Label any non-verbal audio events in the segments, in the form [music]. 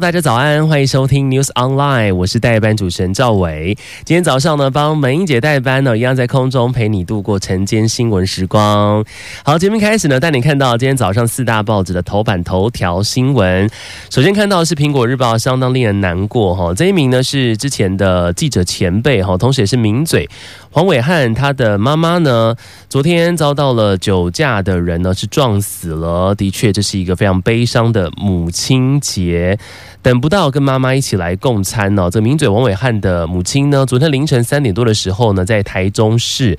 大家早安，欢迎收听 News Online，我是代班主持人赵伟。今天早上呢，帮美英姐代班呢，一样在空中陪你度过晨间新闻时光。好，节目开始呢，带你看到今天早上四大报纸的头版头条新闻。首先看到是《苹果日报》，相当令人难过哈。这一名呢是之前的记者前辈哈，同时也是名嘴黄伟汉，他的妈妈呢，昨天遭到了酒驾的人呢是撞死了。的确，这是一个非常悲伤的母亲节。等不到跟妈妈一起来共餐哦。这名嘴王伟汉的母亲呢，昨天凌晨三点多的时候呢，在台中市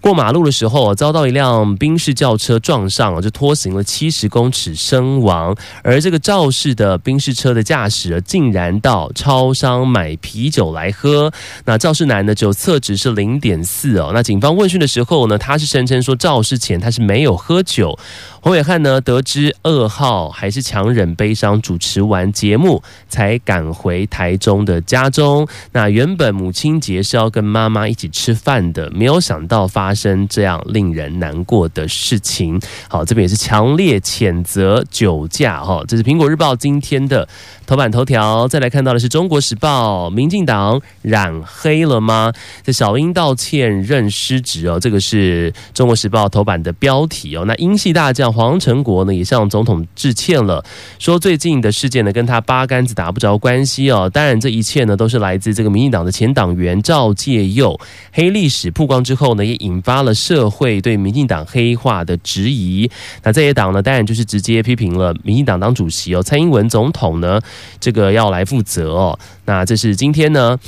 过马路的时候，遭到一辆宾士轿车撞上，就拖行了七十公尺身亡。而这个肇事的宾士车的驾驶竟然到超商买啤酒来喝。那肇事男的酒测值是零点四哦。那警方问讯的时候呢，他是声称说肇事前他是没有喝酒。黄伟汉呢，得知噩耗，还是强忍悲伤，主持完节目，才赶回台中的家中。那原本母亲节是要跟妈妈一起吃饭的，没有想到发发生这样令人难过的事情。好，这边也是强烈谴责酒驾。哈，这是苹果日报今天的头版头条。再来看到的是中国时报，民进党染黑了吗？这小英道歉认失职哦，这个是中国时报头版的标题哦。那英系大将。黄成国呢也向总统致歉了，说最近的事件呢跟他八竿子打不着关系哦。当然，这一切呢都是来自这个民进党的前党员赵介佑黑历史曝光之后呢，也引引发了社会对民进党黑化的质疑。那在野党呢，当然就是直接批评了民进党党主席哦，蔡英文总统呢这个要来负责哦。那这是今天呢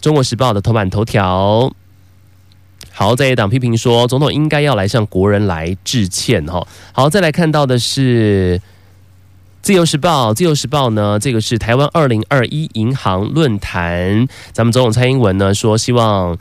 中国时报的头版头条。好，在野党批评说，总统应该要来向国人来致歉哈。好，再来看到的是《自由时报》，《自由时报》呢，这个是台湾二零二一银行论坛，咱们总统蔡英文呢说，希望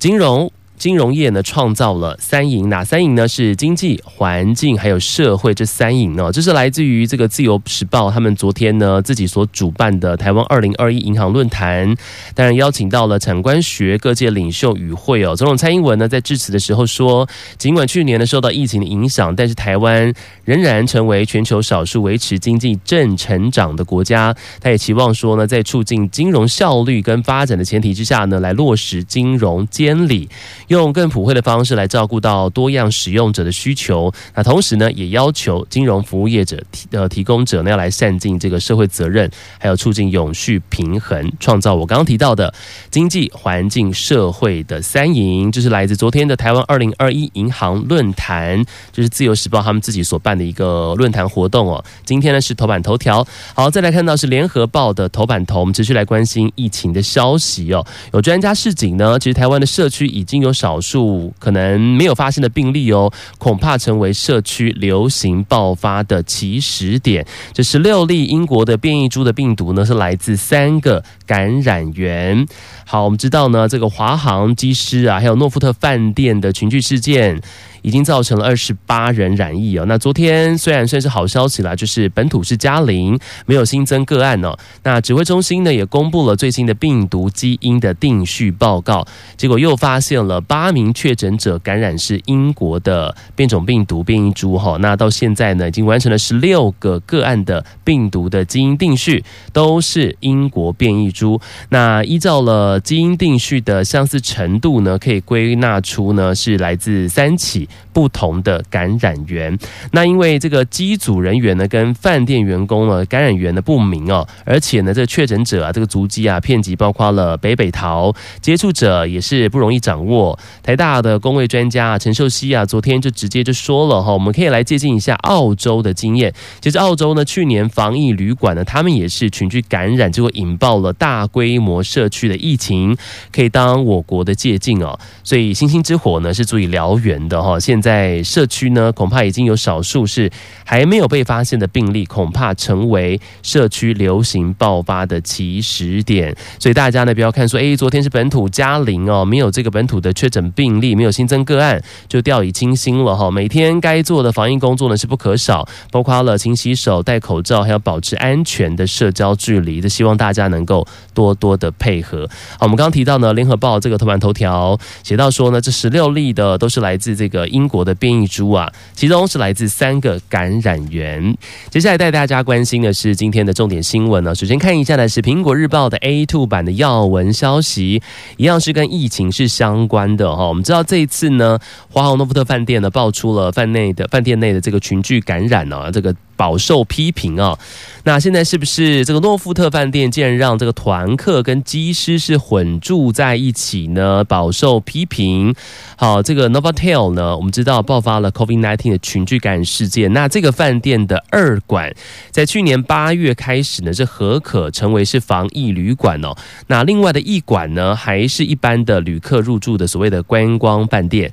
金融。金融业呢创造了三赢，哪三赢呢？是经济、环境还有社会这三赢呢。这是来自于这个自由时报他们昨天呢自己所主办的台湾二零二一银行论坛，当然邀请到了产官学各界领袖与会哦。总统蔡英文呢在致辞的时候说，尽管去年呢受到疫情的影响，但是台湾仍然成为全球少数维持经济正成长的国家。他也期望说呢，在促进金融效率跟发展的前提之下呢，来落实金融监理。用更普惠的方式来照顾到多样使用者的需求，那同时呢，也要求金融服务业者提呃提供者呢要来善尽这个社会责任，还有促进永续平衡，创造我刚刚提到的经济环境社会的三赢。就是来自昨天的台湾二零二一银行论坛，就是自由时报他们自己所办的一个论坛活动哦。今天呢是头版头条，好，再来看到是联合报的头版头，我们持续来关心疫情的消息哦。有专家示警呢，其实台湾的社区已经有。少数可能没有发现的病例哦，恐怕成为社区流行爆发的起始点。这十六例英国的变异株的病毒呢，是来自三个感染源。好，我们知道呢，这个华航机师啊，还有诺富特饭店的群聚事件。已经造成了二十八人染疫哦。那昨天虽然算是好消息啦，就是本土是加零，没有新增个案哦。那指挥中心呢也公布了最新的病毒基因的定序报告，结果又发现了八名确诊者感染是英国的变种病毒变异株哈。那到现在呢已经完成了十六个个案的病毒的基因定序，都是英国变异株。那依照了基因定序的相似程度呢，可以归纳出呢是来自三起。不同的感染源，那因为这个机组人员呢跟饭店员工呢感染源的不明哦，而且呢这个确诊者啊这个足迹啊遍及包括了北北桃，接触者也是不容易掌握。台大的公卫专家陈秀熙啊昨天就直接就说了哈，我们可以来借鉴一下澳洲的经验。其实澳洲呢去年防疫旅馆呢他们也是群聚感染，结果引爆了大规模社区的疫情，可以当我国的借鉴哦。所以星星之火呢是足以燎原的哈。现在社区呢，恐怕已经有少数是还没有被发现的病例，恐怕成为社区流行爆发的起始点。所以大家呢，不要看说，诶，昨天是本土加零哦，没有这个本土的确诊病例，没有新增个案，就掉以轻心了哈。每天该做的防疫工作呢是不可少，包括了勤洗手、戴口罩，还要保持安全的社交距离。这希望大家能够多多的配合。好，我们刚刚提到呢，联合报这个头版头条写到说呢，这十六例的都是来自这个英国的变异株啊，其中是来自三个感染源。接下来带大家关心的是今天的重点新闻呢。首先看一下的是苹果日报的 A two 版的要闻消息，一样是跟疫情是相关的哈。我们知道这一次呢，华航诺富特饭店呢爆出了饭内的饭店内的这个群聚感染呢，这个。饱受批评啊！那现在是不是这个诺富特饭店竟然让这个团客跟机师是混住在一起呢？饱受批评。好，这个 Novotel 呢，我们知道爆发了 COVID-19 的群聚感染事件。那这个饭店的二馆在去年八月开始呢，是何可成为是防疫旅馆哦。那另外的一馆呢，还是一般的旅客入住的所谓的观光饭店。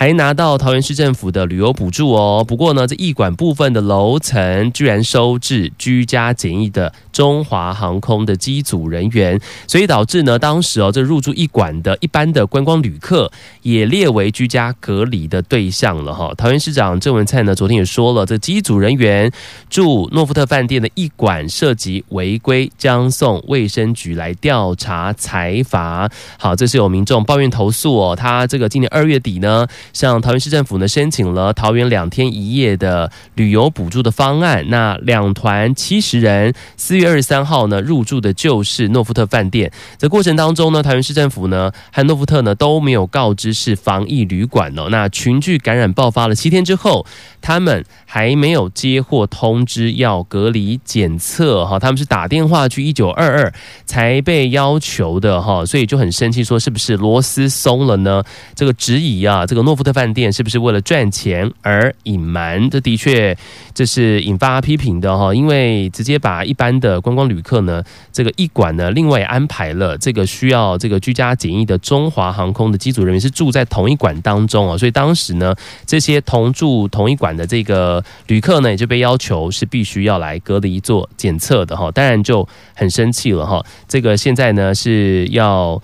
还拿到桃园市政府的旅游补助哦。不过呢，这驿馆部分的楼层居然收治居家检疫的中华航空的机组人员，所以导致呢，当时哦，这入住驿馆的一般的观光旅客也列为居家隔离的对象了哈。桃园市长郑文灿呢，昨天也说了，这机组人员住诺富特饭店的驿馆涉及违规，将送卫生局来调查裁罚。好，这是有民众抱怨投诉哦，他这个今年二月底呢。向桃园市政府呢，申请了桃园两天一夜的旅游补助的方案。那两团七十人，四月二十三号呢入住的就是诺富特饭店。这过程当中呢，桃园市政府呢和诺富特呢都没有告知是防疫旅馆哦。那群聚感染爆发了七天之后，他们还没有接获通知要隔离检测哈，他们是打电话去一九二二才被要求的哈，所以就很生气，说是不是螺丝松了呢？这个质疑啊，这个诺。福特饭店是不是为了赚钱而隐瞒？这的确这是引发批评的哈，因为直接把一般的观光旅客呢，这个一馆呢，另外安排了这个需要这个居家检疫的中华航空的机组人员是住在同一馆当中啊，所以当时呢，这些同住同一馆的这个旅客呢，也就被要求是必须要来隔离做检测的哈，当然就很生气了哈，这个现在呢是要。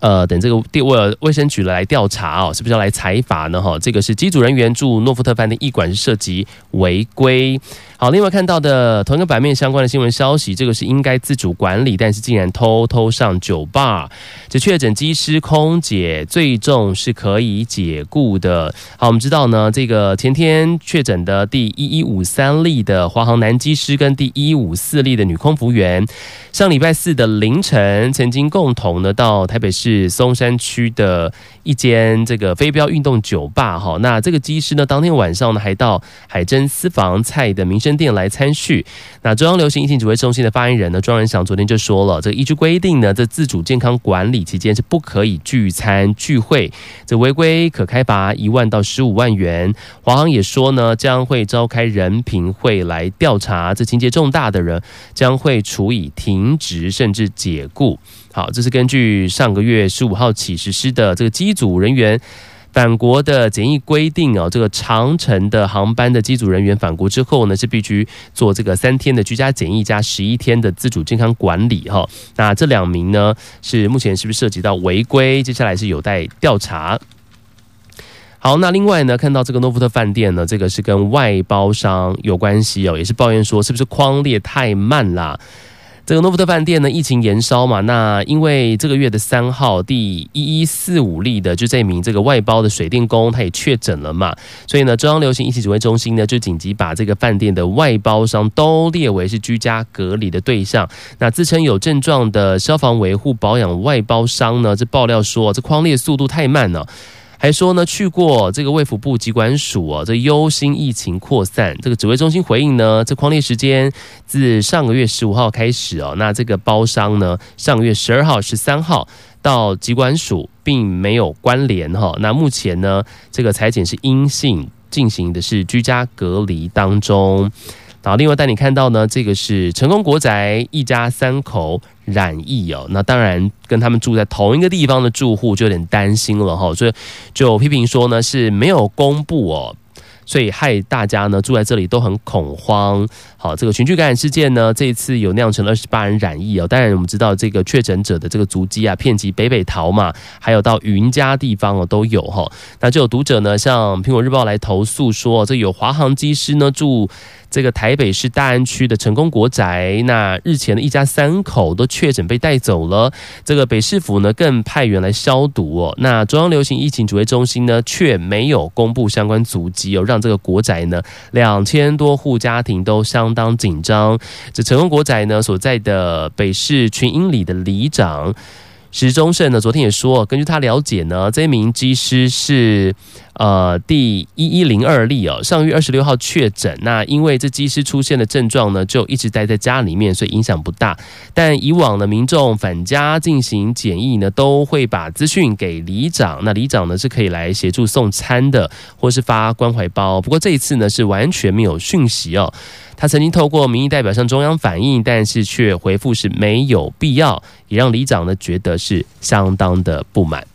呃，等这个卫卫卫生局来调查哦，是不是要来采罚呢？哈，这个是机组人员住诺富特饭店一馆是涉及违规。好，另外看到的同一个版面相关的新闻消息，这个是应该自主管理，但是竟然偷偷上酒吧。这确诊机师、空姐最终是可以解雇的。好，我们知道呢，这个前天确诊的第一一五三例的华航男机师跟第一五四例的女空服员，上礼拜四的凌晨曾经共同呢到台北市是松山区的一间这个飞镖运动酒吧。哈，那这个机师呢，当天晚上呢还到海珍私房菜的民生店来参叙。那中央流行疫情指挥中心的发言人呢，庄人祥昨天就说了，这依据规定呢，这自主健康管理期间是不可以聚餐聚会，这违规可开罚一万到十五万元。华航也说呢，将会召开人评会来调查，这情节重大的人将会处以停职甚至解雇。好，这是根据上个月十五号起实施的这个机组人员。返国的检疫规定哦，这个长程的航班的机组人员返国之后呢，是必须做这个三天的居家检疫加十一天的自主健康管理哈。那这两名呢，是目前是不是涉及到违规？接下来是有待调查。好，那另外呢，看到这个诺富特饭店呢，这个是跟外包商有关系哦，也是抱怨说是不是框列太慢啦。这个诺富特饭店呢，疫情延烧嘛，那因为这个月的三号，第一一四五例的就这名这个外包的水电工，他也确诊了嘛，所以呢，中央流行疫情指挥中心呢就紧急把这个饭店的外包商都列为是居家隔离的对象。那自称有症状的消防维护保养外包商呢，这爆料说这框列速度太慢了。还说呢，去过这个卫福部疾管署啊，这忧心疫情扩散。这个指挥中心回应呢，这匡列时间自上个月十五号开始哦。那这个包商呢，上个月十二号、十三号到疾管署，并没有关联哈。那目前呢，这个采检是阴性，进行的是居家隔离当中。然后另外带你看到呢，这个是成功国宅一家三口染疫哦，那当然跟他们住在同一个地方的住户就有点担心了哈，所以就批评说呢是没有公布哦。所以害大家呢住在这里都很恐慌。好，这个群聚感染事件呢，这一次有酿成了二十八人染疫哦。当然，我们知道这个确诊者的这个足迹啊，遍及北北桃嘛，还有到云嘉地方哦都有哈。那就有读者呢向苹果日报来投诉说，这有华航机师呢住这个台北市大安区的成功国宅，那日前的一家三口都确诊被带走了。这个北市府呢更派员来消毒哦。那中央流行疫情指挥中心呢却没有公布相关足迹哦，让这个国宅呢两千多户家庭都相当紧张。这成功国宅呢所在的北市群英里的里长石中胜呢，昨天也说，根据他了解呢，这名机师是。呃，第一一零二例哦，上月二十六号确诊。那因为这机师出现的症状呢，就一直待在家里面，所以影响不大。但以往的民众返家进行检疫呢，都会把资讯给里长。那里长呢是可以来协助送餐的，或是发关怀包。不过这一次呢是完全没有讯息哦。他曾经透过民意代表向中央反映，但是却回复是没有必要，也让里长呢觉得是相当的不满。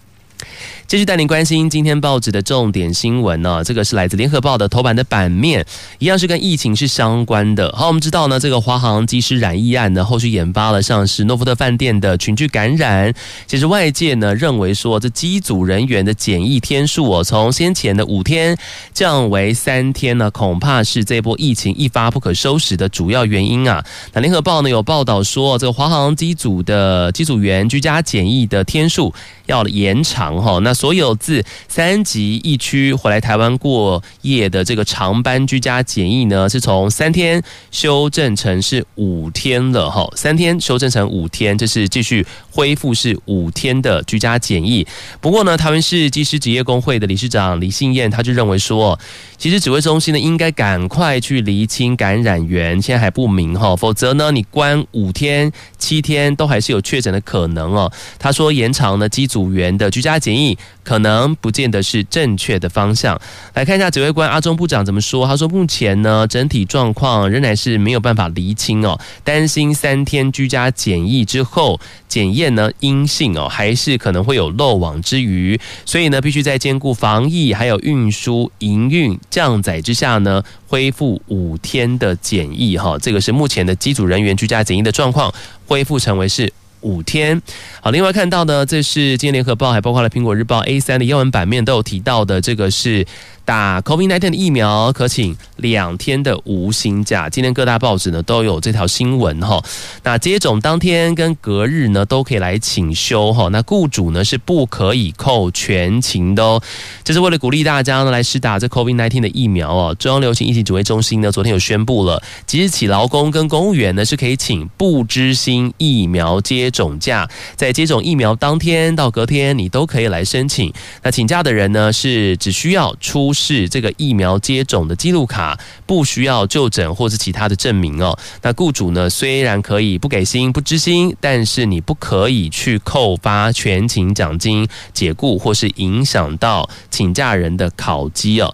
继续带您关心今天报纸的重点新闻呢，这个是来自联合报的头版的版面，一样是跟疫情是相关的。好，我们知道呢，这个华航机师染疫案呢，后续引发了像是诺富特饭店的群聚感染。其实外界呢认为说，这机组人员的检疫天数哦，从先前的五天降为三天呢，恐怕是这波疫情一发不可收拾的主要原因啊。那联合报呢有报道说，这个华航机组的机组员居家检疫的天数要延长哈，那。所有自三级疫区回来台湾过夜的这个长班居家检疫呢，是从三天修正成是五天了哈。三天修正成五天，这是继续恢复是五天的居家检疫。不过呢，台湾市技师职业工会的理事长李信燕他就认为说，其实指挥中心呢应该赶快去厘清感染源，现在还不明哈，否则呢你关五天七天都还是有确诊的可能哦。他说延长呢机组员的居家检疫。可能不见得是正确的方向。来看一下指挥官阿中部长怎么说。他说，目前呢，整体状况仍然是没有办法厘清哦，担心三天居家检疫之后检验呢阴性哦，还是可能会有漏网之鱼。所以呢，必须在兼顾防疫还有运输营运降载之下呢，恢复五天的检疫哈。这个是目前的机组人员居家检疫的状况，恢复成为是。五天，好，另外看到呢，这是今天联合报，还包括了苹果日报 A 三的英文版面都有提到的，这个是。打 COVID-19 的疫苗可请两天的无薪假，今天各大报纸呢都有这条新闻哈。那接种当天跟隔日呢都可以来请休哈。那雇主呢是不可以扣全勤的哦。这是为了鼓励大家呢来施打这 COVID-19 的疫苗哦。中央流行疫情指挥中心呢昨天有宣布了，即日起劳工跟公务员呢是可以请不知薪疫苗接种假，在接种疫苗当天到隔天你都可以来申请。那请假的人呢是只需要出。是这个疫苗接种的记录卡，不需要就诊或是其他的证明哦。那雇主呢，虽然可以不给薪、不知薪，但是你不可以去扣发全勤奖金、解雇或是影响到请假人的考绩哦。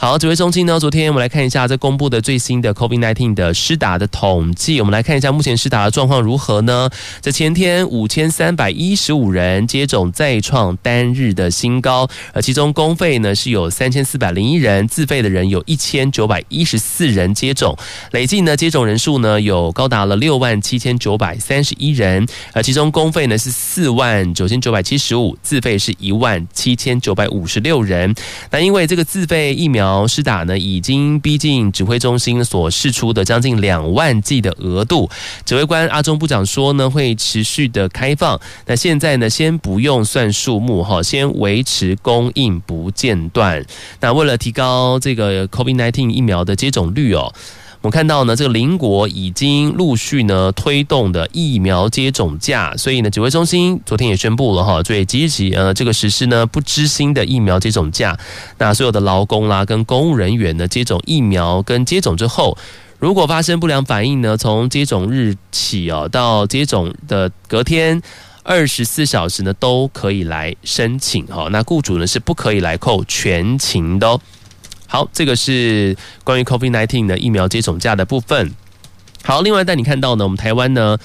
好，指挥中心呢，昨天我们来看一下这公布的最新的 COVID-19 的施打的统计。我们来看一下目前施打的状况如何呢？在前天五千三百一十五人接种，再创单日的新高。而其中公费呢是有三千四百零一人，自费的人有一千九百一十四人接种。累计呢接种人数呢有高达了六万七千九百三十一人。而其中公费呢是四万九千九百七十五，自费是一万七千九百五十六人。那因为这个自费疫苗。施打呢，已经逼近指挥中心所示出的将近两万剂的额度。指挥官阿中部长说呢，会持续的开放。那现在呢，先不用算数目哈，先维持供应不间断。那为了提高这个 COVID-19 疫苗的接种率哦。我们看到呢，这个邻国已经陆续呢推动的疫苗接种假，所以呢，指挥中心昨天也宣布了哈，所以即日起呃这个实施呢不知心的疫苗接种假，那所有的劳工啦跟公务人员呢接种疫苗跟接种之后，如果发生不良反应呢，从接种日起哦到接种的隔天二十四小时呢都可以来申请哈，那雇主呢是不可以来扣全勤的哦。好，这个是关于 COVID-19 的疫苗接种价的部分。好，另外带你看到呢，我们台湾呢。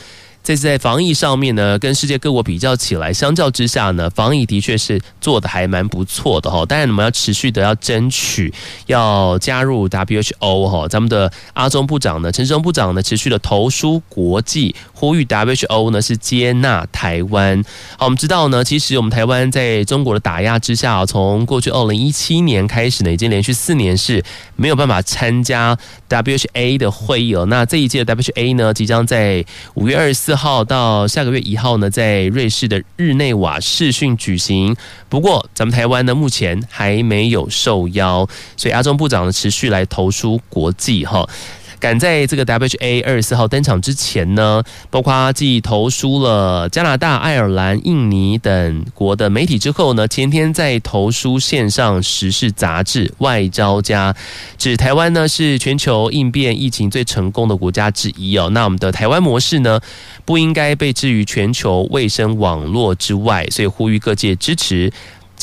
这次在防疫上面呢，跟世界各国比较起来，相较之下呢，防疫的确是做的还蛮不错的哈。当然，我们要持续的要争取要加入 WHO 哈。咱们的阿中部长呢，陈时中部长呢，持续的投书国际，呼吁 WHO 呢是接纳台湾。好，我们知道呢，其实我们台湾在中国的打压之下，从过去二零一七年开始呢，已经连续四年是没有办法参加 WHA 的会议了。那这一届的 WHA 呢，即将在五月二十四。号到下个月一号呢，在瑞士的日内瓦试训举行。不过，咱们台湾呢，目前还没有受邀，所以阿中部长呢，持续来投书国际哈。赶在这个 WHA 二十四号登场之前呢，包括继投书了加拿大、爱尔兰、印尼等国的媒体之后呢，前天在投书线上时事杂志《外交家》，指台湾呢是全球应变疫情最成功的国家之一哦。那我们的台湾模式呢，不应该被置于全球卫生网络之外，所以呼吁各界支持。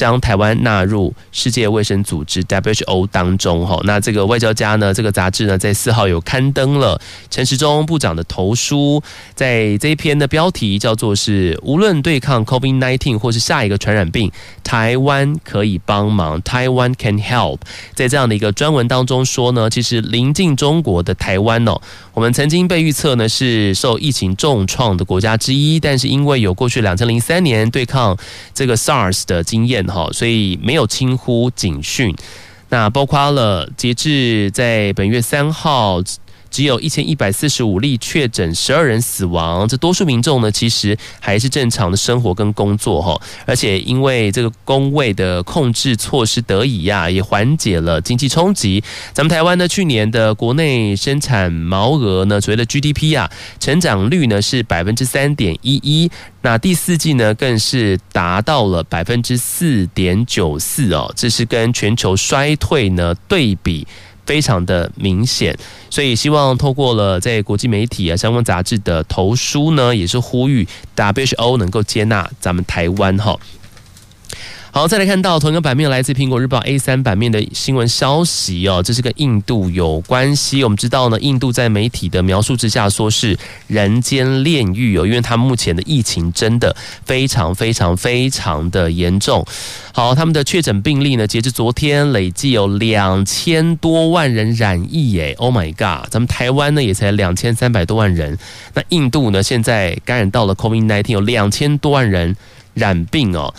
将台湾纳入世界卫生组织 WHO 当中，哈，那这个外交家呢，这个杂志呢，在四号有刊登了陈时中部长的投书，在这一篇的标题叫做是无论对抗 COVID-19 或是下一个传染病，台湾可以帮忙，Taiwan can help。在这样的一个专文当中说呢，其实临近中国的台湾哦，我们曾经被预测呢是受疫情重创的国家之一，但是因为有过去两千零三年对抗这个 SARS 的经验。好，所以没有轻忽警讯。那包括了截至在本月三号。只有一千一百四十五例确诊，十二人死亡。这多数民众呢，其实还是正常的生活跟工作哈。而且因为这个工位的控制措施得以呀，也缓解了经济冲击。咱们台湾呢，去年的国内生产毛额呢，所谓的 GDP 啊，成长率呢是百分之三点一一。那第四季呢，更是达到了百分之四点九四哦。这是跟全球衰退呢对比。非常的明显，所以希望透过了在国际媒体啊相关杂志的投书呢，也是呼吁 WHO 能够接纳咱们台湾哈。好，再来看到同一个版面来自苹果日报 A 三版面的新闻消息哦，这是跟印度有关系。我们知道呢，印度在媒体的描述之下说是人间炼狱哦，因为他们目前的疫情真的非常非常非常的严重。好，他们的确诊病例呢，截至昨天累计有两千多万人染疫耶！Oh my god，咱们台湾呢也才两千三百多万人，那印度呢现在感染到了 COVID-19 有两千多万人染病哦。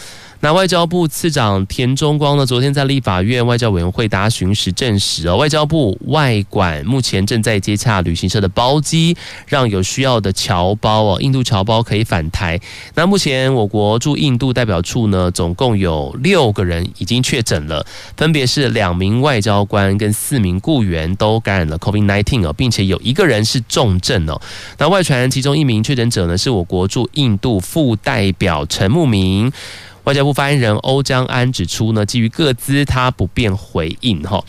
那外交部次长田中光呢，昨天在立法院外交委员会答询时证实哦，外交部外管目前正在接洽旅行社的包机，让有需要的侨胞哦，印度侨胞可以返台。那目前我国驻印度代表处呢，总共有六个人已经确诊了，分别是两名外交官跟四名雇员都感染了 COVID-19 哦，并且有一个人是重症哦。那外传其中一名确诊者呢，是我国驻印度副代表陈慕明。外交部发言人欧江安指出呢，基于各自，他不便回应哈。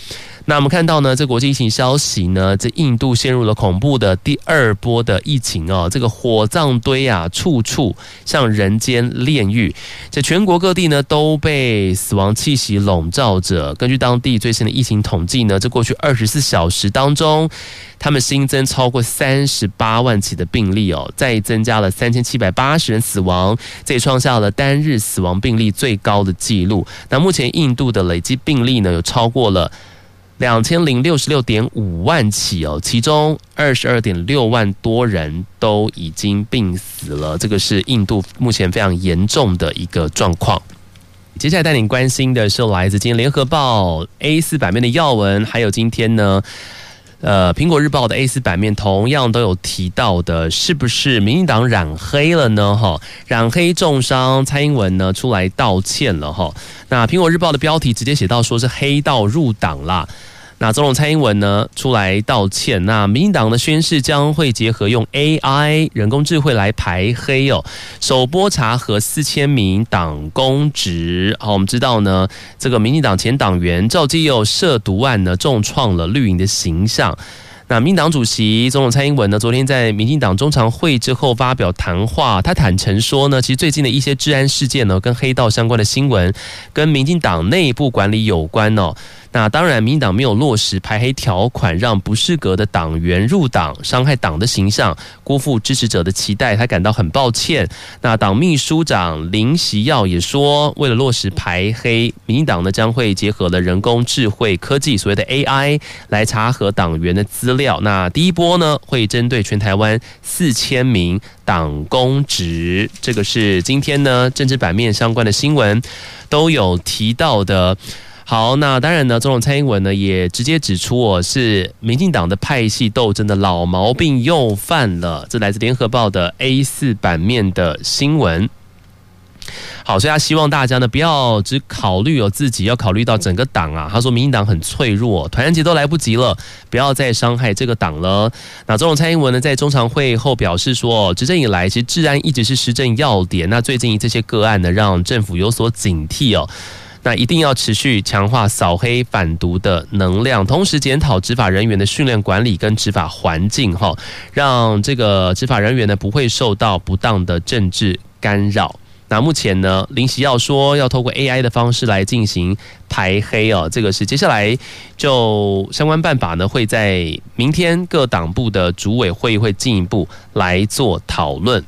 那我们看到呢，这国际疫情消息呢，这印度陷入了恐怖的第二波的疫情哦，这个火葬堆啊，处处像人间炼狱，在全国各地呢都被死亡气息笼罩着。根据当地最新的疫情统计呢，这过去二十四小时当中，他们新增超过三十八万起的病例哦，再增加了三千七百八十人死亡，这也创下了单日死亡病例最高的纪录。那目前印度的累计病例呢，有超过了。两千零六十六点五万起哦，其中二十二点六万多人都已经病死了，这个是印度目前非常严重的一个状况。接下来带您关心的是来自今天联合报 A 四版面的要闻，还有今天呢，呃，苹果日报的 A 四版面同样都有提到的，是不是民进党染黑了呢？哈，染黑重伤，蔡英文呢出来道歉了哈。那苹果日报的标题直接写到说是黑道入党啦。那总统蔡英文呢出来道歉，那民进党的宣誓将会结合用 AI 人工智慧来排黑哦，首波查核四千名党公职。好，我们知道呢，这个民进党前党员赵基佑涉毒案呢，重创了绿营的形象。那民进党主席总统蔡英文呢，昨天在民进党中常会之后发表谈话，他坦诚说呢，其实最近的一些治安事件呢，跟黑道相关的新闻，跟民进党内部管理有关哦。那当然，民进党没有落实排黑条款，让不适格的党员入党，伤害党的形象，辜负支持者的期待，他感到很抱歉。那党秘书长林锡耀也说，为了落实排黑，民进党呢将会结合了人工智慧科技，所谓的 AI 来查核党员的资料。那第一波呢，会针对全台湾四千名党公职，这个是今天呢政治版面相关的新闻都有提到的。好，那当然呢，总统蔡英文呢也直接指出，我是民进党的派系斗争的老毛病又犯了。这来自联合报的 A 四版面的新闻。好，所以他希望大家呢不要只考虑哦自己，要考虑到整个党啊。他说，民进党很脆弱，团结都来不及了，不要再伤害这个党了。那总统蔡英文呢在中常会后表示说，执政以来其实治安一直是施政要点。那最近这些个案呢，让政府有所警惕哦。那一定要持续强化扫黑反毒的能量，同时检讨执法人员的训练管理跟执法环境，哈，让这个执法人员呢不会受到不当的政治干扰。那目前呢，林锡耀说要透过 AI 的方式来进行排黑哦，这个是接下来就相关办法呢会在明天各党部的主委会会进一步来做讨论。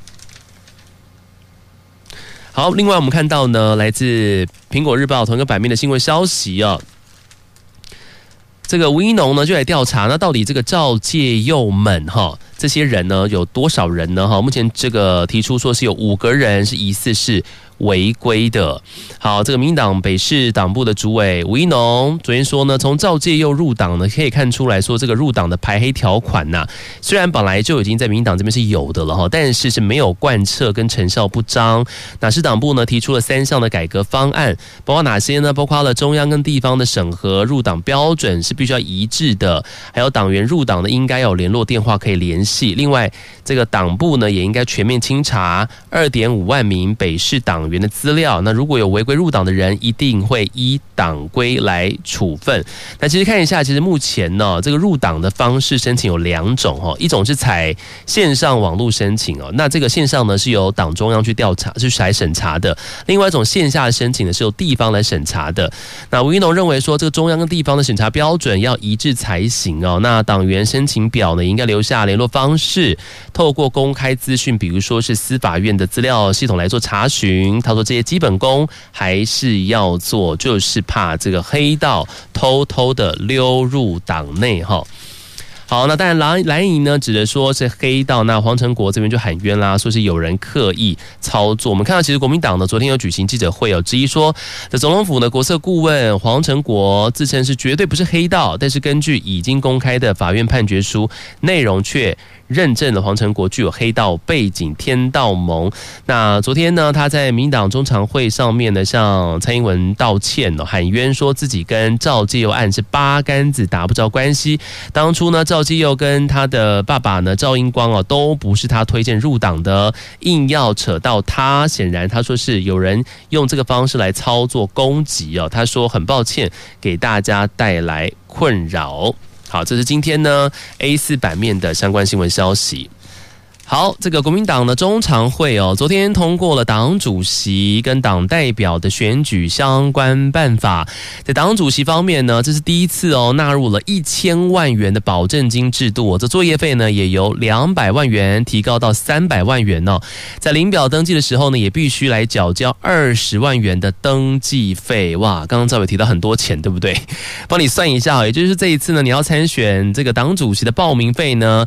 好，另外我们看到呢，来自苹果日报同一个版面的新闻消息啊。这个吴一农呢就来调查，那到底这个赵介佑们哈？这些人呢，有多少人呢？哈，目前这个提出说是有五个人是疑似是违规的。好，这个民党北市党部的主委吴一农昨天说呢，从赵介佑入党呢，可以看出来说这个入党的排黑条款呐，虽然本来就已经在民党这边是有的了哈，但是是没有贯彻跟成效不彰。哪市党部呢提出了三项的改革方案，包括哪些呢？包括了中央跟地方的审核入党标准是必须要一致的，还有党员入党呢应该有联络电话可以联系。另外，这个党部呢也应该全面清查二点五万名北市党党员的资料。那如果有违规入党的人，一定会依党规来处分。那其实看一下，其实目前呢，这个入党的方式申请有两种哦，一种是采线上网络申请哦，那这个线上呢是由党中央去调查、去来审查的；另外一种线下申请呢是由地方来审查的。那吴怡农认为说，这个中央跟地方的审查标准要一致才行哦。那党员申请表呢，应该留下联络方式，透过公开资讯，比如说是司法院的资料系统来做查询。他说这些基本功还是要做，就是怕这个黑道偷偷的溜入党内哈。好，那当然蓝蓝营呢，指的说是黑道，那黄成国这边就喊冤啦，说是有人刻意操作。我们看到，其实国民党呢，昨天有举行记者会，有质疑说，这总统府的国策顾问黄成国自称是绝对不是黑道，但是根据已经公开的法院判决书内容却。认证了黄成国具有黑道背景，天道盟。那昨天呢，他在民党中常会上面呢，向蔡英文道歉了，喊冤说自己跟赵介佑案是八竿子打不着关系。当初呢，赵介佑跟他的爸爸呢，赵英光哦，都不是他推荐入党的，硬要扯到他，显然他说是有人用这个方式来操作攻击哦。他说很抱歉，给大家带来困扰。好，这是今天呢 A 四版面的相关新闻消息。好，这个国民党的中常会哦，昨天通过了党主席跟党代表的选举相关办法。在党主席方面呢，这是第一次哦，纳入了一千万元的保证金制度。这作业费呢，也由两百万元提高到三百万元哦。在领表登记的时候呢，也必须来缴交二十万元的登记费。哇，刚刚赵伟提到很多钱，对不对？帮你算一下，也就是这一次呢，你要参选这个党主席的报名费呢。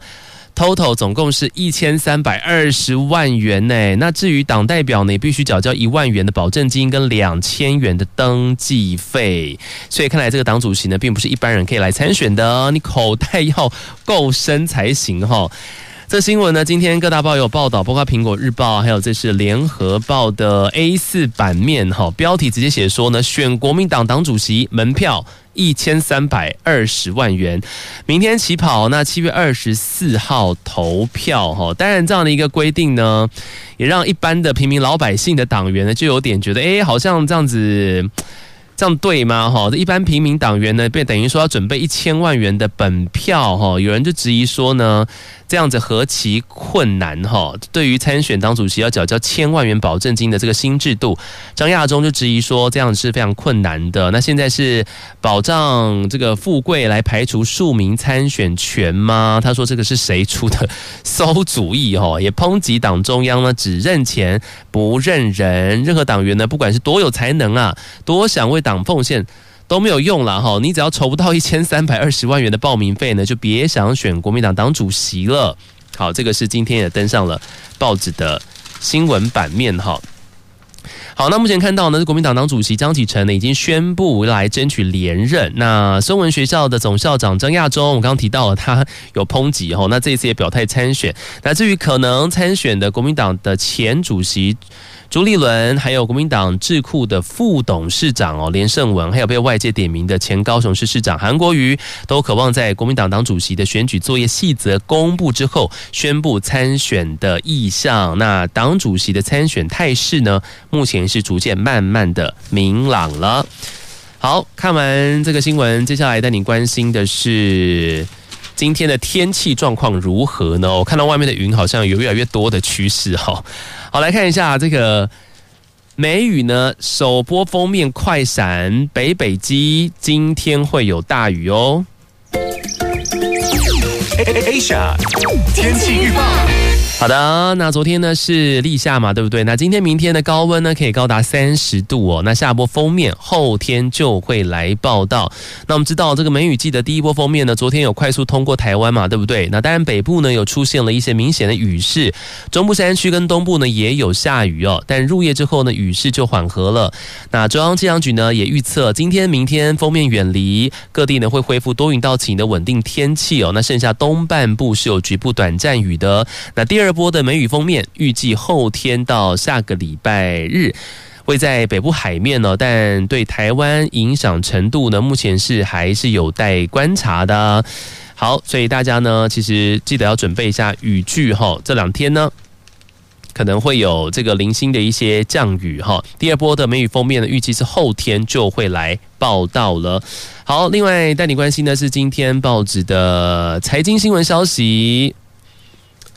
Total 总共是一千三百二十万元呢。那至于党代表呢，也必须缴交一万元的保证金跟两千元的登记费。所以看来这个党主席呢，并不是一般人可以来参选的，你口袋要够深才行哈。这新闻呢，今天各大报有报道，包括苹果日报，还有这是联合报的 A 四版面哈。标题直接写说呢，选国民党党主席门票。一千三百二十万元，明天起跑，那七月二十四号投票哈。当然，这样的一个规定呢，也让一般的平民老百姓的党员呢，就有点觉得，哎，好像这样子这样对吗？哈，这一般平民党员呢，被等于说要准备一千万元的本票，哈，有人就质疑说呢，这样子何其困难，哈，对于参选党主席要缴交千万元保证金的这个新制度，张亚中就质疑说，这样是非常困难的。那现在是保障这个富贵来排除庶民参选权吗？他说这个是谁出的 [laughs] 馊主意？哈，也抨击党中央呢，只认钱不认人，任何党员呢，不管是多有才能啊，多想为党奉献都没有用了哈，你只要筹不到一千三百二十万元的报名费呢，就别想选国民党党主席了。好，这个是今天也登上了报纸的新闻版面哈。好，那目前看到呢，是国民党党主席江启臣呢已经宣布来争取连任。那孙文学校的总校长张亚中，我刚刚提到了他有抨击哈，那这一次也表态参选。那至于可能参选的国民党的前主席。朱立伦，还有国民党智库的副董事长哦，连胜文，还有被外界点名的前高雄市市长韩国瑜，都渴望在国民党党主席的选举作业细则公布之后，宣布参选的意向。那党主席的参选态势呢，目前是逐渐慢慢的明朗了。好，看完这个新闻，接下来带你关心的是今天的天气状况如何呢？我看到外面的云好像有越来越多的趋势哈。好，来看一下这个梅雨呢，首播封面快闪北北基，今天会有大雨哦。Asia 天气预报。好的，那昨天呢是立夏嘛，对不对？那今天、明天的高温呢可以高达三十度哦。那下波封面后天就会来报道。那我们知道这个梅雨季的第一波封面呢，昨天有快速通过台湾嘛，对不对？那当然北部呢有出现了一些明显的雨势，中部山区跟东部呢也有下雨哦。但入夜之后呢，雨势就缓和了。那中央气象局呢也预测，今天、明天封面远离，各地呢会恢复多云到晴的稳定天气哦。那剩下东东半部是有局部短暂雨的。那第二。波的梅雨封面预计后天到下个礼拜日会在北部海面呢，但对台湾影响程度呢，目前是还是有待观察的。好，所以大家呢，其实记得要准备一下雨具哈。这两天呢，可能会有这个零星的一些降雨哈。第二波的梅雨封面呢，预计是后天就会来报道了。好，另外带你关心的是今天报纸的财经新闻消息。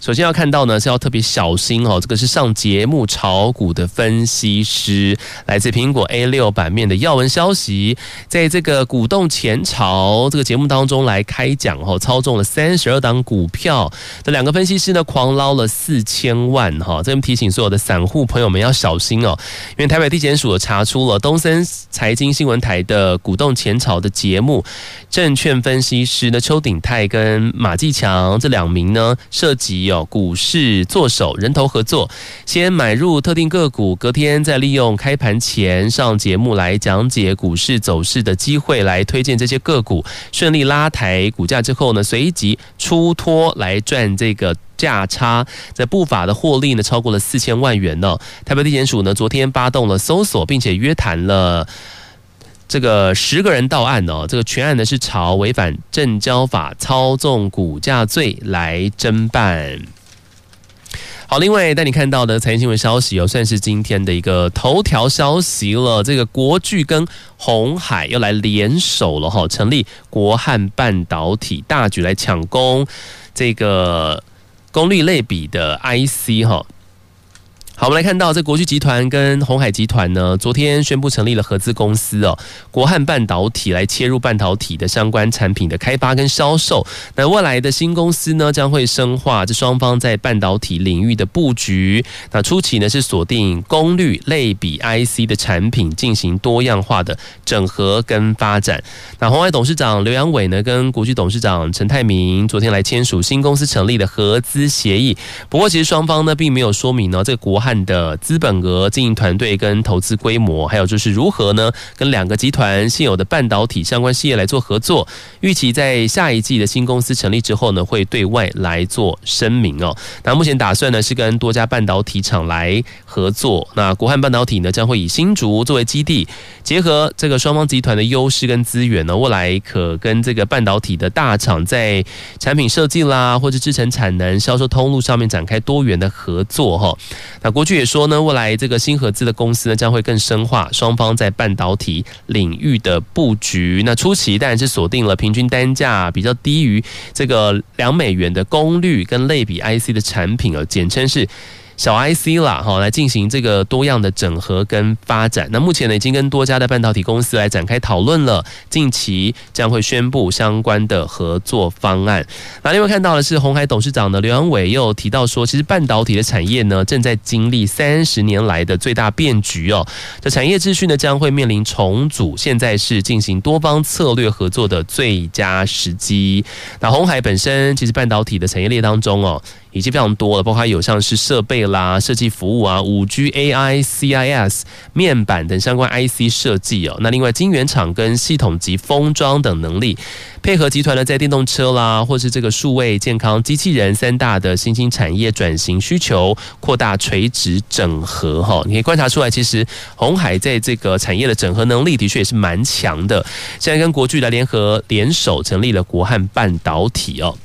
首先要看到呢，是要特别小心哦。这个是上节目炒股的分析师，来自苹果 A 六版面的要闻消息，在这个股动前朝这个节目当中来开讲哦，操纵了三十二档股票，这两个分析师呢狂捞了四千万哈。这边提醒所有的散户朋友们要小心哦，因为台北地检署查出了东森财经新闻台的股动前朝的节目，证券分析师呢邱鼎泰跟马继强这两名呢涉及。叫股市作手人头合作，先买入特定个股，隔天再利用开盘前上节目来讲解股市走势的机会，来推荐这些个股，顺利拉抬股价之后呢，随即出脱来赚这个价差，在不法的获利呢，超过了四千万元呢。台北地检署呢，昨天发动了搜索，并且约谈了。这个十个人到案哦，这个全案呢是朝违反证交法、操纵股价罪来侦办。好，另外带你看到的财经新闻消息哦，算是今天的一个头条消息了。这个国巨跟红海又来联手了哈，成立国汉半导体，大举来抢攻这个功率类比的 IC 哈。好，我们来看到这国巨集团跟鸿海集团呢，昨天宣布成立了合资公司哦，国汉半导体来切入半导体的相关产品的开发跟销售。那未来的新公司呢，将会深化这双方在半导体领域的布局。那初期呢是锁定功率类比 IC 的产品，进行多样化的整合跟发展。那鸿海董事长刘阳伟呢，跟国巨董事长陈泰明昨天来签署新公司成立的合资协议。不过，其实双方呢并没有说明呢，这国汉。的资本额、经营团队跟投资规模，还有就是如何呢？跟两个集团现有的半导体相关事业来做合作。预期在下一季的新公司成立之后呢，会对外来做声明哦。那目前打算呢是跟多家半导体厂来合作。那国汉半导体呢将会以新竹作为基地，结合这个双方集团的优势跟资源呢，未来可跟这个半导体的大厂在产品设计啦，或者制程产能、销售通路上面展开多元的合作哈。那国国巨也说呢，未来这个新合资的公司呢，将会更深化双方在半导体领域的布局。那初期当然是锁定了平均单价比较低于这个两美元的功率跟类比 IC 的产品哦，简称是。小 IC 啦，哈，来进行这个多样的整合跟发展。那目前呢，已经跟多家的半导体公司来展开讨论了，近期将会宣布相关的合作方案。那另外看到的是，鸿海董事长呢刘阳伟又提到说，其实半导体的产业呢，正在经历三十年来的最大变局哦，这产业秩序呢将会面临重组，现在是进行多方策略合作的最佳时机。那红海本身其实半导体的产业链当中哦。已经非常多了，包括有像是设备啦、设计服务啊、五 G、AI、CIS、面板等相关 IC 设计哦。那另外，晶圆厂跟系统级封装等能力，配合集团呢，在电动车啦，或是这个数位健康、机器人三大的新兴产业转型需求，扩大垂直整合哈。你可以观察出来，其实鸿海在这个产业的整合能力的确也是蛮强的。现在跟国巨来联合联手成立了国汉半导体哦。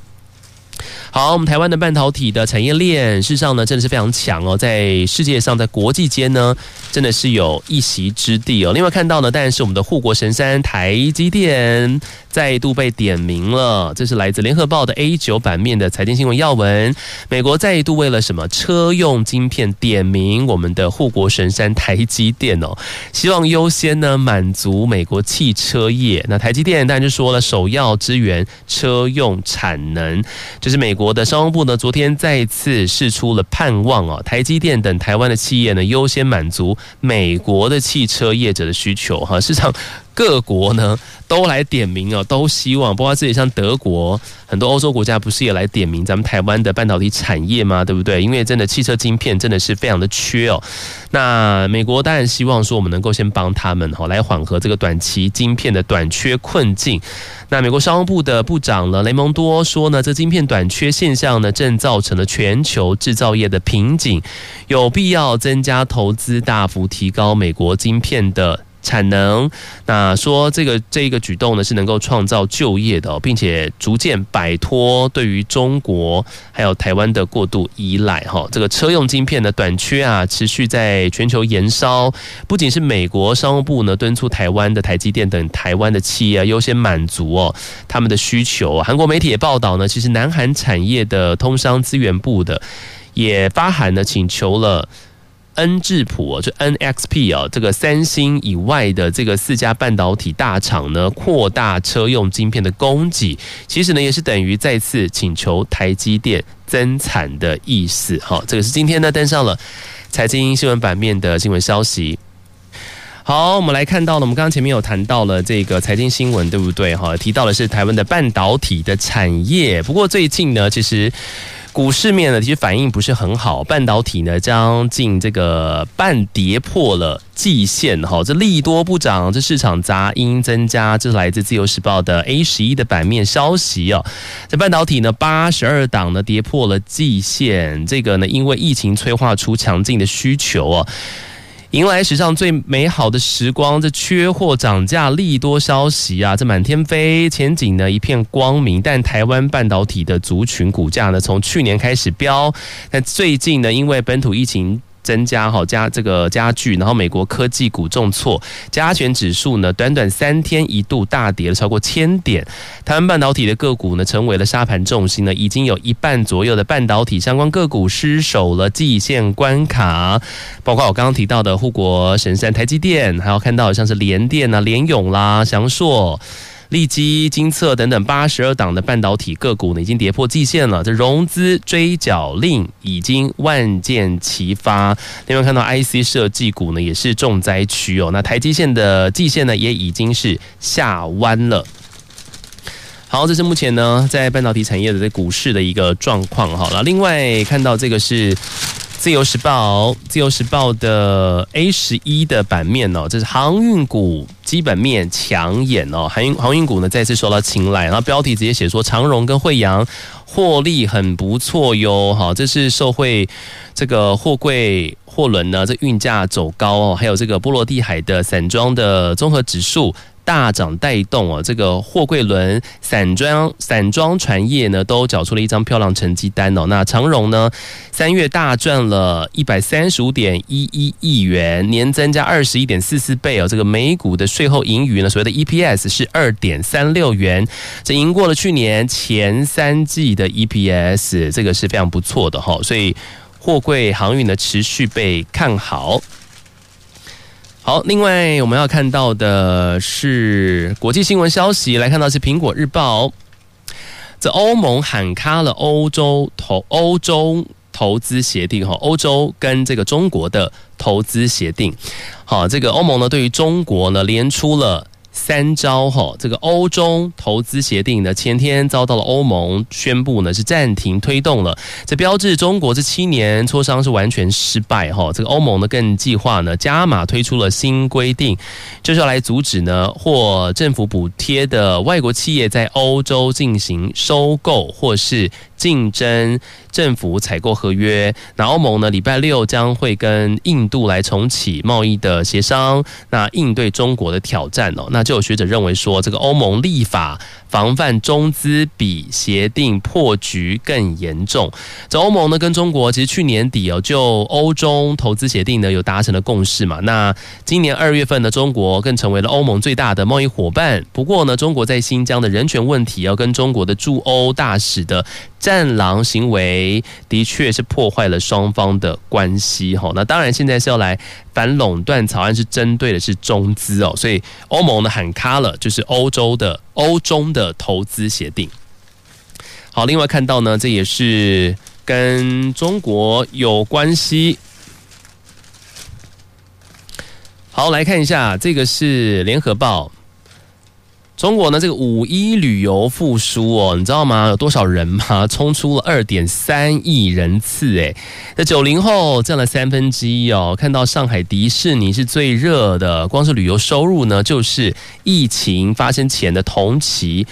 好，我们台湾的半导体的产业链，事实上呢，真的是非常强哦，在世界上，在国际间呢，真的是有一席之地哦。另外看到呢，当然是我们的护国神山台积电再度被点名了，这是来自联合报的 A 九版面的财经新闻要闻。美国再度为了什么车用晶片点名我们的护国神山台积电哦，希望优先呢满足美国汽车业。那台积电当然就说了，首要支援车用产能，就是美国。我的商务部呢，昨天再次释出了盼望啊，台积电等台湾的企业呢，优先满足美国的汽车业者的需求哈，市场。各国呢都来点名哦，都希望，包括自己像德国，很多欧洲国家不是也来点名咱们台湾的半导体产业吗？对不对？因为真的汽车晶片真的是非常的缺哦。那美国当然希望说我们能够先帮他们哈，来缓和这个短期晶片的短缺困境。那美国商务部的部长呢雷蒙多说呢，这晶片短缺现象呢正造成了全球制造业的瓶颈，有必要增加投资，大幅提高美国晶片的。产能，那说这个这一个举动呢，是能够创造就业的，并且逐渐摆脱对于中国还有台湾的过度依赖哈。这个车用晶片的短缺啊，持续在全球延烧。不仅是美国商务部呢敦促台湾的台积电等台湾的企业优先满足哦他们的需求。韩国媒体也报道呢，其实南韩产业的通商资源部的也发函呢请求了。恩智浦就 NXP 啊，这个三星以外的这个四家半导体大厂呢，扩大车用晶片的供给，其实呢也是等于再次请求台积电增产的意思。好，这个是今天呢登上了财经新闻版面的新闻消息。好，我们来看到了，我们刚刚前面有谈到了这个财经新闻，对不对？哈，提到的是台湾的半导体的产业。不过最近呢，其实。股市面呢，其实反应不是很好，半导体呢将近这个半跌破了季线，哈，这利多不涨，这市场杂音增加，这是来自自由时报的 A 十一的版面消息哦。在半导体呢，八十二档呢跌破了季线，这个呢因为疫情催化出强劲的需求哦。迎来史上最美好的时光，这缺货涨价利多消息啊，这满天飞，前景呢一片光明。但台湾半导体的族群股价呢，从去年开始飙，但最近呢，因为本土疫情。增加哈加这个加剧，然后美国科技股重挫，加权指数呢短短三天一度大跌了超过千点。台湾半导体的个股呢成为了沙盘重心呢，已经有一半左右的半导体相关个股失守了季线关卡，包括我刚刚提到的护国神山台积电，还有看到像是联电啊、联咏啦、祥硕。利基、精测等等八十二档的半导体个股呢，已经跌破季线了。这融资追缴令已经万箭齐发。另外看到 IC 设计股呢，也是重灾区哦。那台积线的季线呢，也已经是下弯了。好，这是目前呢在半导体产业的这股市的一个状况。好了，另外看到这个是。自由时报，自由时报的 A 十一的版面哦，这是航运股基本面抢眼哦，航运航运股呢再次受到青睐，然后标题直接写说长荣跟慧洋获利很不错哟，好，这是受惠这个货柜货轮呢这运价走高哦，还有这个波罗的海的散装的综合指数。大涨带动哦，这个货柜轮、散装散装船业呢都缴出了一张漂亮成绩单哦。那长荣呢，三月大赚了一百三十五点一一亿元，年增加二十一点四四倍哦。这个每股的税后盈余呢，所谓的 EPS 是二点三六元，这赢过了去年前三季的 EPS，这个是非常不错的哈。所以货柜航运呢持续被看好。好，另外我们要看到的是国际新闻消息，来看到是苹果日报，这欧盟喊卡了欧洲投欧洲投资协定哈，欧洲跟这个中国的投资协定，好，这个欧盟呢对于中国呢连出了。三招哈，这个欧中投资协定呢，前天遭到了欧盟宣布呢是暂停推动了，这标志中国这七年磋商是完全失败哈。这个欧盟呢更计划呢加码推出了新规定，就是要来阻止呢获政府补贴的外国企业在欧洲进行收购或是竞争政府采购合约。那欧盟呢礼拜六将会跟印度来重启贸易的协商，那应对中国的挑战哦，那。就有学者认为说，这个欧盟立法防范中资比协定破局更严重。这欧盟呢，跟中国其实去年底哦，就欧中投资协定呢有达成了共识嘛。那今年二月份呢，中国更成为了欧盟最大的贸易伙伴。不过呢，中国在新疆的人权问题要跟中国的驻欧大使的战狼行为，的确是破坏了双方的关系。哈，那当然现在是要来反垄断草案，是针对的是中资哦，所以欧盟呢喊卡了，就是欧洲的欧中的投资协定。好，另外看到呢，这也是跟中国有关系。好，来看一下，这个是联合报。中国呢，这个五一旅游复苏哦，你知道吗？有多少人吗？冲出了二点三亿人次，诶，那九零后占了三分之一哦。看到上海迪士尼是最热的，光是旅游收入呢，就是疫情发生前的同期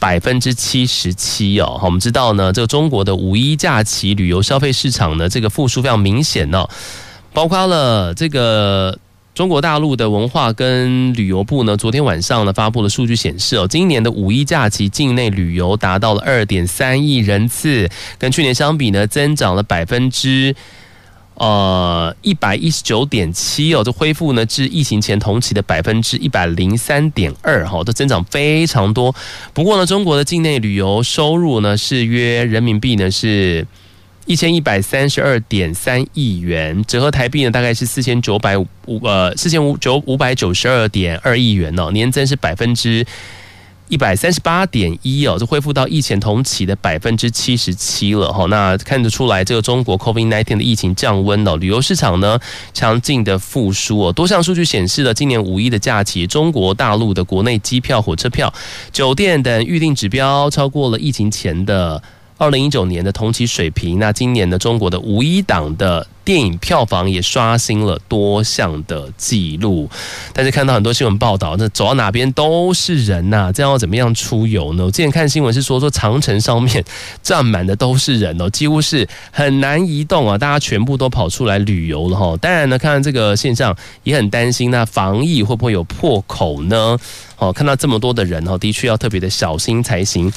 百分之七十七哦。好，我们知道呢，这个中国的五一假期旅游消费市场呢，这个复苏非常明显哦，包括了这个。中国大陆的文化跟旅游部呢，昨天晚上呢发布了数据显示哦，今年的五一假期境内旅游达到了二点三亿人次，跟去年相比呢，增长了百分之呃一百一十九点七哦，这恢复呢至疫情前同期的百分之一百零三点二哈，这增长非常多。不过呢，中国的境内旅游收入呢是约人民币呢是。一千一百三十二点三亿元，折合台币呢，大概是四千九百五呃四千五九五百九十二点二亿元哦，年增是百分之一百三十八点一哦，就恢复到疫情同期的百分之七十七了哈。那看得出来，这个中国 COVID nineteen 的疫情降温哦，旅游市场呢强劲的复苏哦。多项数据显示了今年五一的假期，中国大陆的国内机票、火车票、酒店等预订指标超过了疫情前的。二零一九年的同期水平，那今年的中国的五一档的电影票房也刷新了多项的记录。但是看到很多新闻报道，那走到哪边都是人呐，这样要怎么样出游呢？我之前看新闻是说，说长城上面站满的都是人哦，几乎是很难移动啊，大家全部都跑出来旅游了哈。当然呢，看到这个现象也很担心，那防疫会不会有破口呢？哦，看到这么多的人哦，的确要特别的小心才行。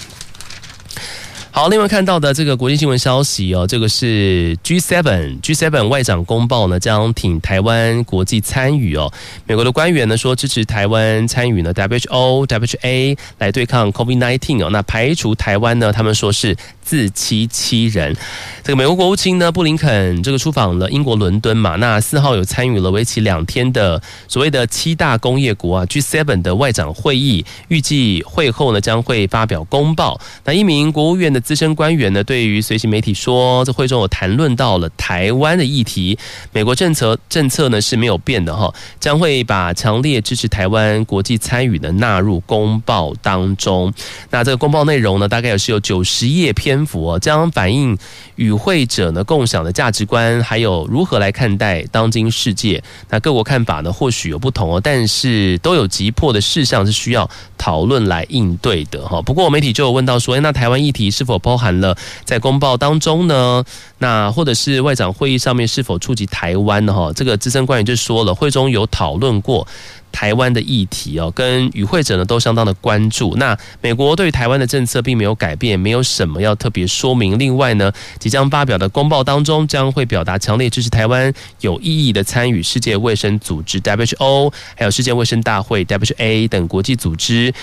好，另外看到的这个国际新闻消息哦，这个是 G7 G7 外长公报呢，将挺台湾国际参与哦。美国的官员呢说支持台湾参与呢 WHO WHA 来对抗 COVID-19 哦。那排除台湾呢，他们说是自欺欺人。这个美国国务卿呢布林肯这个出访了英国伦敦嘛，那四号有参与了为期两天的所谓的七大工业国啊 G7 的外长会议，预计会后呢将会发表公报。那一名国务院的。资深官员呢，对于随行媒体说，这会中有谈论到了台湾的议题，美国政策政策呢是没有变的哈，将会把强烈支持台湾国际参与的纳入公报当中。那这个公报内容呢，大概也是有九十页篇幅哦，将反映与会者呢共享的价值观，还有如何来看待当今世界。那各国看法呢，或许有不同哦，但是都有急迫的事项是需要讨论来应对的哈。不过媒体就有问到说，诶，那台湾议题是否包含了在公报当中呢？那或者是外长会议上面是否触及台湾呢？哈，这个资深官员就说了，会中有讨论过台湾的议题哦，跟与会者呢都相当的关注。那美国对于台湾的政策并没有改变，没有什么要特别说明。另外呢，即将发表的公报当中将会表达强烈支持台湾有意义的参与世界卫生组织 WHO，还有世界卫生大会 WHA 等国际组织。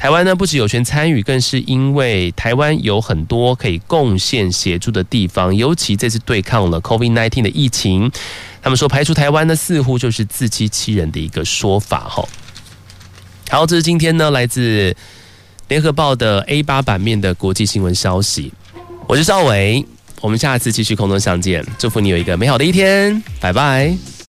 台湾呢不只有权参与，更是因为台湾有很多可以贡献协助的地方，尤其这次对抗了 COVID-19 的疫情。他们说排除台湾呢，似乎就是自欺欺人的一个说法哈。好，这是今天呢来自联合报的 A 八版面的国际新闻消息。我是赵伟，我们下次继续空中相见。祝福你有一个美好的一天，拜拜。